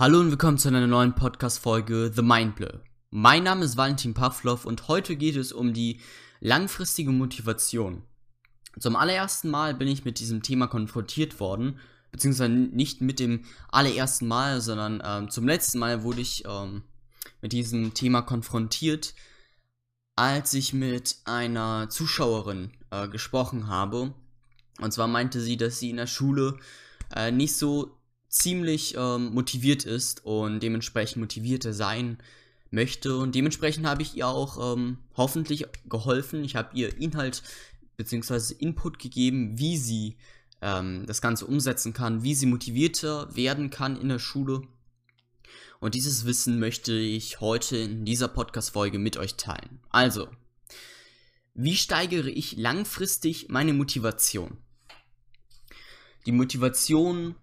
Hallo und willkommen zu einer neuen Podcast-Folge The Mindblur. Mein Name ist Valentin Pavlov und heute geht es um die langfristige Motivation. Zum allerersten Mal bin ich mit diesem Thema konfrontiert worden, beziehungsweise nicht mit dem allerersten Mal, sondern ähm, zum letzten Mal wurde ich ähm, mit diesem Thema konfrontiert, als ich mit einer Zuschauerin äh, gesprochen habe. Und zwar meinte sie, dass sie in der Schule äh, nicht so ziemlich ähm, motiviert ist und dementsprechend motivierter sein möchte. Und dementsprechend habe ich ihr auch ähm, hoffentlich geholfen. Ich habe ihr Inhalt bzw. Input gegeben, wie sie ähm, das Ganze umsetzen kann, wie sie motivierter werden kann in der Schule. Und dieses Wissen möchte ich heute in dieser Podcast-Folge mit euch teilen. Also, wie steigere ich langfristig meine Motivation? Die Motivation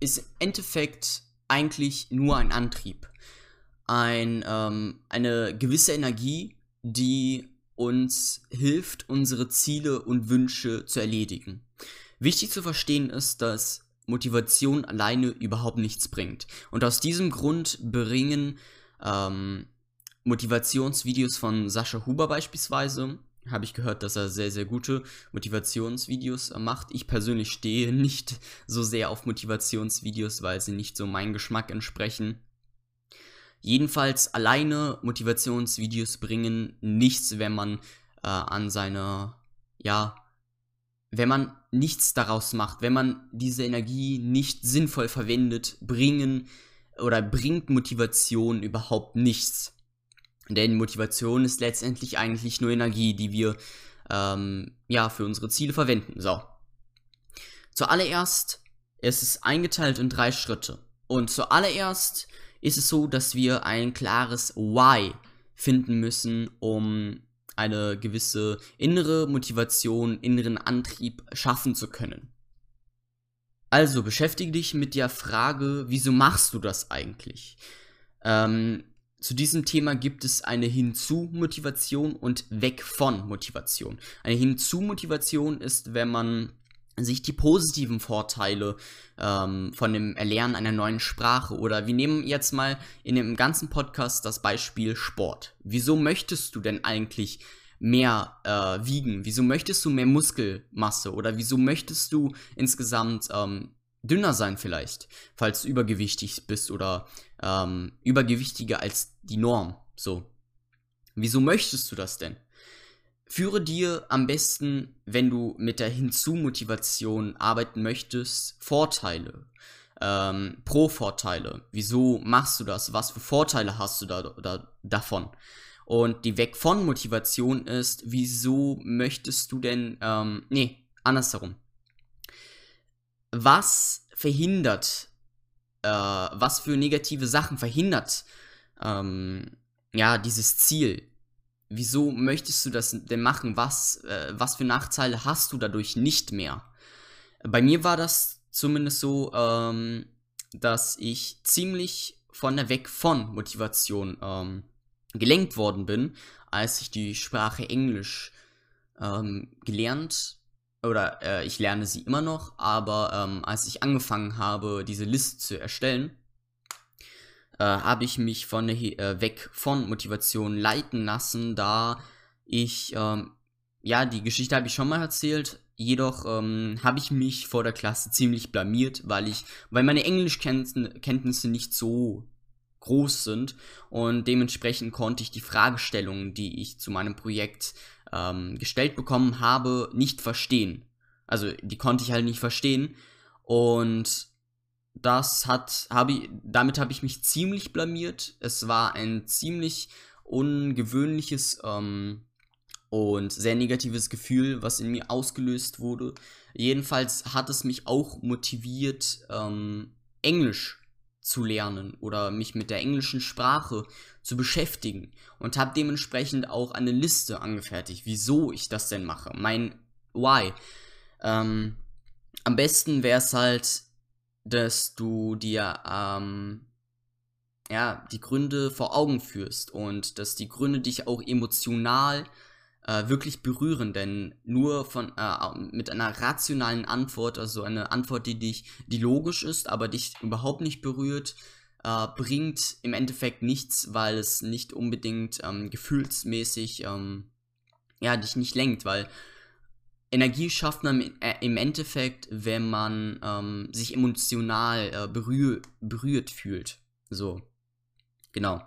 ist im Endeffekt eigentlich nur ein Antrieb. Ein, ähm, eine gewisse Energie, die uns hilft, unsere Ziele und Wünsche zu erledigen. Wichtig zu verstehen ist, dass Motivation alleine überhaupt nichts bringt. Und aus diesem Grund bringen ähm, Motivationsvideos von Sascha Huber beispielsweise habe ich gehört, dass er sehr, sehr gute Motivationsvideos macht. Ich persönlich stehe nicht so sehr auf Motivationsvideos, weil sie nicht so meinem Geschmack entsprechen. Jedenfalls alleine Motivationsvideos bringen nichts, wenn man äh, an seiner, ja, wenn man nichts daraus macht, wenn man diese Energie nicht sinnvoll verwendet, bringen oder bringt Motivation überhaupt nichts. Denn Motivation ist letztendlich eigentlich nur Energie, die wir ähm, ja, für unsere Ziele verwenden. So. Zuallererst ist es eingeteilt in drei Schritte. Und zuallererst ist es so, dass wir ein klares Why finden müssen, um eine gewisse innere Motivation, inneren Antrieb schaffen zu können. Also beschäftige dich mit der Frage, wieso machst du das eigentlich? Ähm, zu diesem Thema gibt es eine Hinzu-Motivation und Weg von Motivation. Eine Hinzu-Motivation ist, wenn man sich die positiven Vorteile ähm, von dem Erlernen einer neuen Sprache oder wir nehmen jetzt mal in dem ganzen Podcast das Beispiel Sport. Wieso möchtest du denn eigentlich mehr äh, wiegen? Wieso möchtest du mehr Muskelmasse oder wieso möchtest du insgesamt ähm, dünner sein vielleicht, falls du übergewichtig bist oder ähm, übergewichtiger als die Norm. So. Wieso möchtest du das denn? Führe dir am besten, wenn du mit der Hinzu-Motivation arbeiten möchtest, Vorteile. Ähm, Pro-Vorteile. Wieso machst du das? Was für Vorteile hast du da, da, davon? Und die Weg von Motivation ist, wieso möchtest du denn, ähm, nee, andersherum was verhindert, äh, was für negative Sachen verhindert, ähm, ja, dieses Ziel. Wieso möchtest du das denn machen? Was, äh, was für Nachteile hast du dadurch nicht mehr? Bei mir war das zumindest so, ähm, dass ich ziemlich von der Weg von Motivation ähm, gelenkt worden bin, als ich die Sprache Englisch ähm, gelernt oder äh, ich lerne sie immer noch, aber ähm, als ich angefangen habe, diese Liste zu erstellen, äh, habe ich mich von äh, weg von Motivation leiten lassen, da ich, ähm, ja, die Geschichte habe ich schon mal erzählt, jedoch ähm, habe ich mich vor der Klasse ziemlich blamiert, weil ich, weil meine Englischkenntnisse nicht so groß sind und dementsprechend konnte ich die Fragestellungen, die ich zu meinem Projekt ähm, gestellt bekommen habe, nicht verstehen. Also die konnte ich halt nicht verstehen. Und das hat, habe ich, damit habe ich mich ziemlich blamiert. Es war ein ziemlich ungewöhnliches ähm, und sehr negatives Gefühl, was in mir ausgelöst wurde. Jedenfalls hat es mich auch motiviert, ähm, Englisch zu lernen oder mich mit der englischen Sprache zu beschäftigen und habe dementsprechend auch eine Liste angefertigt, wieso ich das denn mache, mein Why. Ähm, am besten wäre es halt, dass du dir ähm, ja die Gründe vor Augen führst und dass die Gründe dich auch emotional äh, wirklich berühren, denn nur von äh, mit einer rationalen Antwort, also eine Antwort, die dich, die logisch ist, aber dich überhaupt nicht berührt, äh, bringt im Endeffekt nichts, weil es nicht unbedingt ähm, gefühlsmäßig ähm, ja dich nicht lenkt, weil Energie schafft man äh, im Endeffekt, wenn man ähm, sich emotional äh, berühr berührt fühlt. So, genau.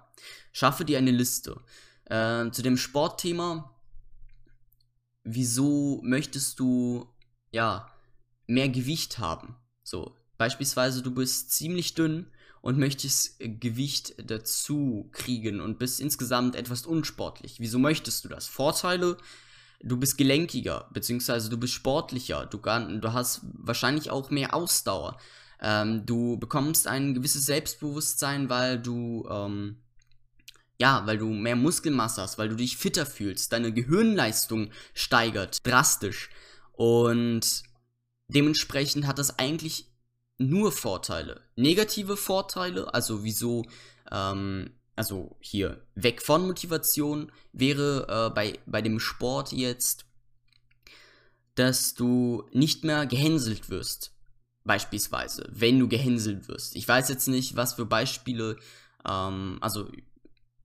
Schaffe dir eine Liste. Äh, zu dem Sportthema wieso möchtest du, ja, mehr Gewicht haben? So, beispielsweise du bist ziemlich dünn und möchtest äh, Gewicht dazu kriegen und bist insgesamt etwas unsportlich. Wieso möchtest du das? Vorteile, du bist gelenkiger, beziehungsweise du bist sportlicher, du, du hast wahrscheinlich auch mehr Ausdauer. Ähm, du bekommst ein gewisses Selbstbewusstsein, weil du ähm, ja, weil du mehr Muskelmasse hast, weil du dich fitter fühlst, deine Gehirnleistung steigert drastisch. Und dementsprechend hat das eigentlich nur Vorteile. Negative Vorteile, also wieso, ähm, also hier weg von Motivation, wäre äh, bei, bei dem Sport jetzt, dass du nicht mehr gehänselt wirst. Beispielsweise, wenn du gehänselt wirst. Ich weiß jetzt nicht, was für Beispiele, ähm, also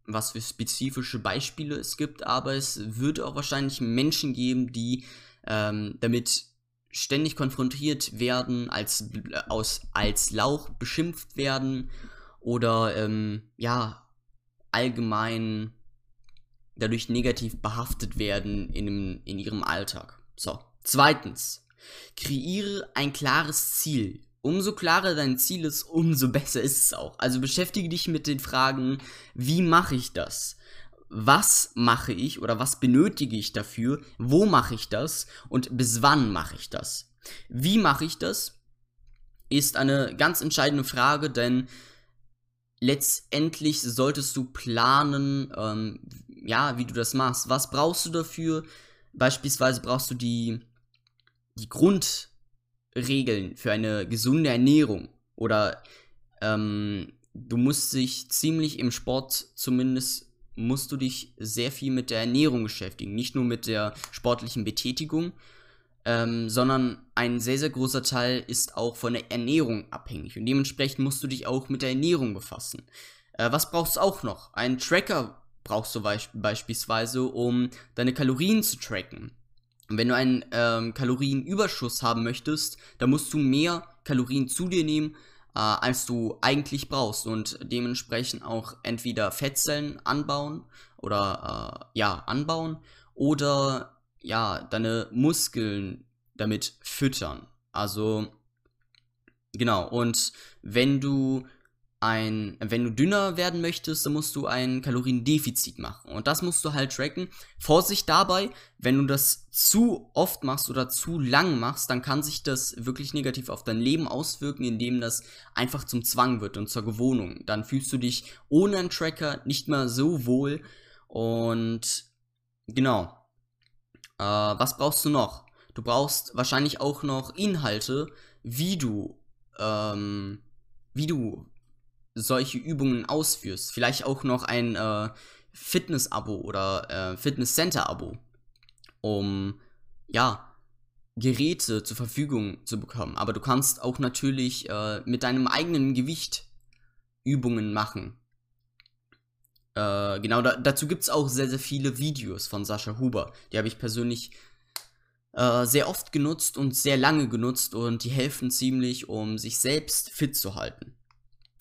was für spezifische Beispiele es gibt, aber es wird auch wahrscheinlich Menschen geben, die ähm, damit ständig konfrontiert werden, als, aus, als Lauch beschimpft werden oder ähm, ja, allgemein dadurch negativ behaftet werden in, in ihrem Alltag. So, zweitens, kreiere ein klares Ziel umso klarer dein Ziel ist, umso besser ist es auch. Also beschäftige dich mit den Fragen, wie mache ich das? Was mache ich oder was benötige ich dafür? Wo mache ich das? Und bis wann mache ich das? Wie mache ich das? Ist eine ganz entscheidende Frage, denn letztendlich solltest du planen, ähm, ja, wie du das machst. Was brauchst du dafür? Beispielsweise brauchst du die, die Grund, Regeln für eine gesunde Ernährung oder ähm, du musst dich ziemlich im Sport zumindest musst du dich sehr viel mit der Ernährung beschäftigen, nicht nur mit der sportlichen Betätigung, ähm, sondern ein sehr, sehr großer Teil ist auch von der Ernährung abhängig und dementsprechend musst du dich auch mit der Ernährung befassen. Äh, was brauchst du auch noch? Einen Tracker brauchst du beisp beispielsweise, um deine Kalorien zu tracken. Und wenn du einen ähm, Kalorienüberschuss haben möchtest, dann musst du mehr Kalorien zu dir nehmen, äh, als du eigentlich brauchst und dementsprechend auch entweder Fettzellen anbauen oder äh, ja, anbauen oder ja, deine Muskeln damit füttern. Also genau, und wenn du ein, wenn du dünner werden möchtest, dann musst du ein Kaloriendefizit machen. Und das musst du halt tracken. Vorsicht dabei, wenn du das zu oft machst oder zu lang machst, dann kann sich das wirklich negativ auf dein Leben auswirken, indem das einfach zum Zwang wird und zur Gewohnung. Dann fühlst du dich ohne einen Tracker nicht mehr so wohl. Und genau. Äh, was brauchst du noch? Du brauchst wahrscheinlich auch noch Inhalte, wie du, ähm, wie du solche Übungen ausführst. Vielleicht auch noch ein äh, Fitness-Abo oder äh, Fitness-Center-Abo, um ja Geräte zur Verfügung zu bekommen. Aber du kannst auch natürlich äh, mit deinem eigenen Gewicht Übungen machen. Äh, genau, da, dazu gibt es auch sehr, sehr viele Videos von Sascha Huber. Die habe ich persönlich äh, sehr oft genutzt und sehr lange genutzt und die helfen ziemlich, um sich selbst fit zu halten.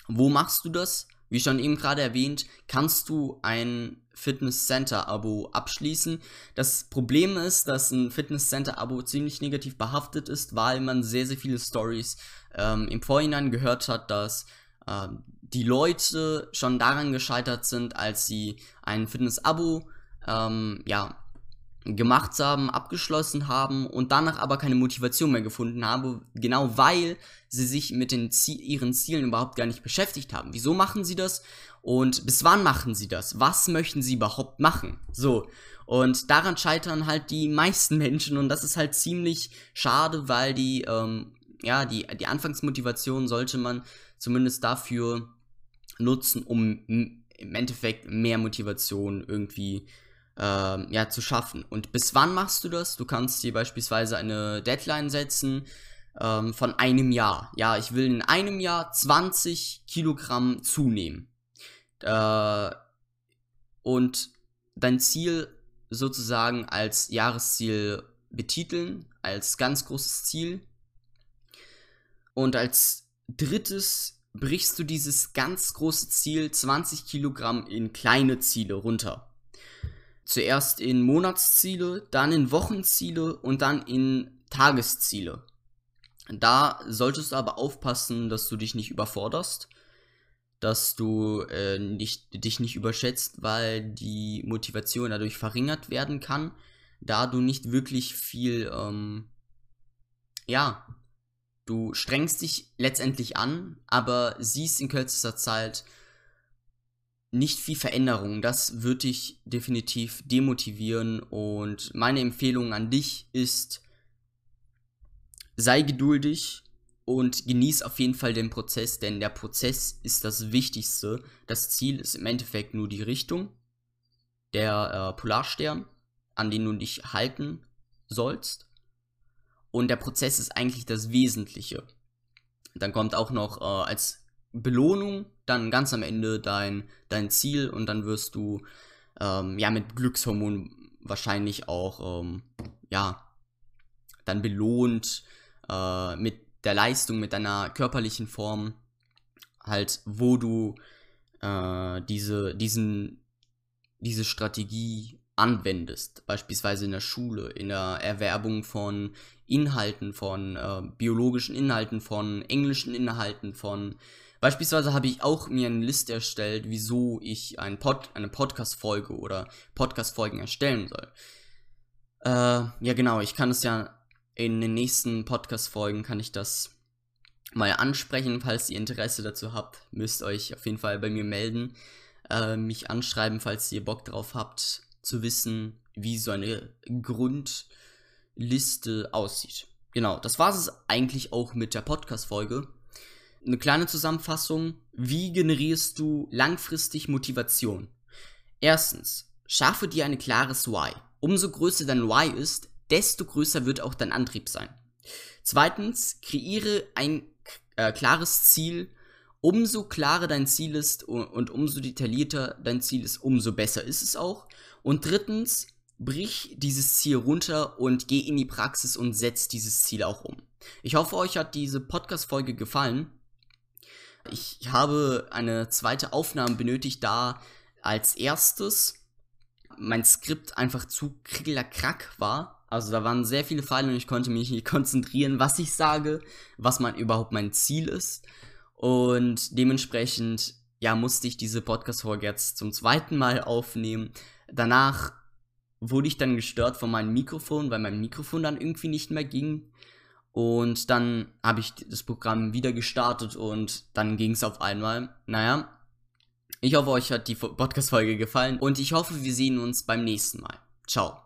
Wo machst du das? Wie schon eben gerade erwähnt, kannst du ein Fitness Center Abo abschließen. Das Problem ist, dass ein Fitness Center Abo ziemlich negativ behaftet ist, weil man sehr, sehr viele Stories ähm, im Vorhinein gehört hat, dass ähm, die Leute schon daran gescheitert sind, als sie ein Fitness Abo ähm, ja, gemacht haben, abgeschlossen haben und danach aber keine Motivation mehr gefunden haben, genau weil sie sich mit den Zie ihren Zielen überhaupt gar nicht beschäftigt haben. Wieso machen sie das und bis wann machen sie das? Was möchten sie überhaupt machen? So. Und daran scheitern halt die meisten Menschen und das ist halt ziemlich schade, weil die, ähm, ja, die, die Anfangsmotivation sollte man zumindest dafür nutzen, um im Endeffekt mehr Motivation irgendwie äh, ja, zu schaffen. Und bis wann machst du das? Du kannst dir beispielsweise eine Deadline setzen ähm, von einem Jahr. Ja, ich will in einem Jahr 20 Kilogramm zunehmen. Äh, und dein Ziel sozusagen als Jahresziel betiteln, als ganz großes Ziel. Und als drittes brichst du dieses ganz große Ziel 20 Kilogramm in kleine Ziele runter. Zuerst in Monatsziele, dann in Wochenziele und dann in Tagesziele. Da solltest du aber aufpassen, dass du dich nicht überforderst, dass du äh, nicht, dich nicht überschätzt, weil die Motivation dadurch verringert werden kann, da du nicht wirklich viel, ähm, ja, du strengst dich letztendlich an, aber siehst in kürzester Zeit nicht viel Veränderung. Das wird dich definitiv demotivieren und meine Empfehlung an dich ist, sei geduldig und genieß auf jeden Fall den Prozess, denn der Prozess ist das Wichtigste. Das Ziel ist im Endeffekt nur die Richtung, der äh, Polarstern, an den du dich halten sollst. Und der Prozess ist eigentlich das Wesentliche. Dann kommt auch noch äh, als Belohnung dann ganz am Ende dein, dein Ziel und dann wirst du ähm, ja mit Glückshormonen wahrscheinlich auch ähm, ja dann belohnt äh, mit der Leistung, mit deiner körperlichen Form, halt, wo du äh, diese, diesen, diese Strategie anwendest, beispielsweise in der Schule, in der Erwerbung von Inhalten, von äh, biologischen Inhalten, von englischen Inhalten, von beispielsweise habe ich auch mir eine Liste erstellt, wieso ich ein Pod, eine Podcast-Folge oder Podcast-Folgen erstellen soll. Äh, ja genau, ich kann es ja in den nächsten Podcast-Folgen kann ich das mal ansprechen, falls ihr Interesse dazu habt, müsst euch auf jeden Fall bei mir melden, äh, mich anschreiben, falls ihr Bock drauf habt, zu wissen, wie so eine Grundliste aussieht. Genau, das war es eigentlich auch mit der Podcast-Folge. Eine kleine Zusammenfassung. Wie generierst du langfristig Motivation? Erstens, schaffe dir ein klares Why. Umso größer dein Why ist, desto größer wird auch dein Antrieb sein. Zweitens, kreiere ein äh, klares Ziel. Umso klarer dein Ziel ist und, und umso detaillierter dein Ziel ist, umso besser ist es auch. Und drittens, brich dieses Ziel runter und geh in die Praxis und setz dieses Ziel auch um. Ich hoffe, euch hat diese Podcast-Folge gefallen. Ich habe eine zweite Aufnahme benötigt, da als erstes mein Skript einfach zu krickelerkrack war. Also da waren sehr viele Pfeile und ich konnte mich nicht konzentrieren, was ich sage, was mein überhaupt mein Ziel ist. Und dementsprechend, ja, musste ich diese Podcast-Folge jetzt zum zweiten Mal aufnehmen danach wurde ich dann gestört von meinem Mikrofon, weil mein Mikrofon dann irgendwie nicht mehr ging. Und dann habe ich das Programm wieder gestartet und dann ging es auf einmal. Naja, ich hoffe, euch hat die Podcast-Folge gefallen und ich hoffe, wir sehen uns beim nächsten Mal. Ciao.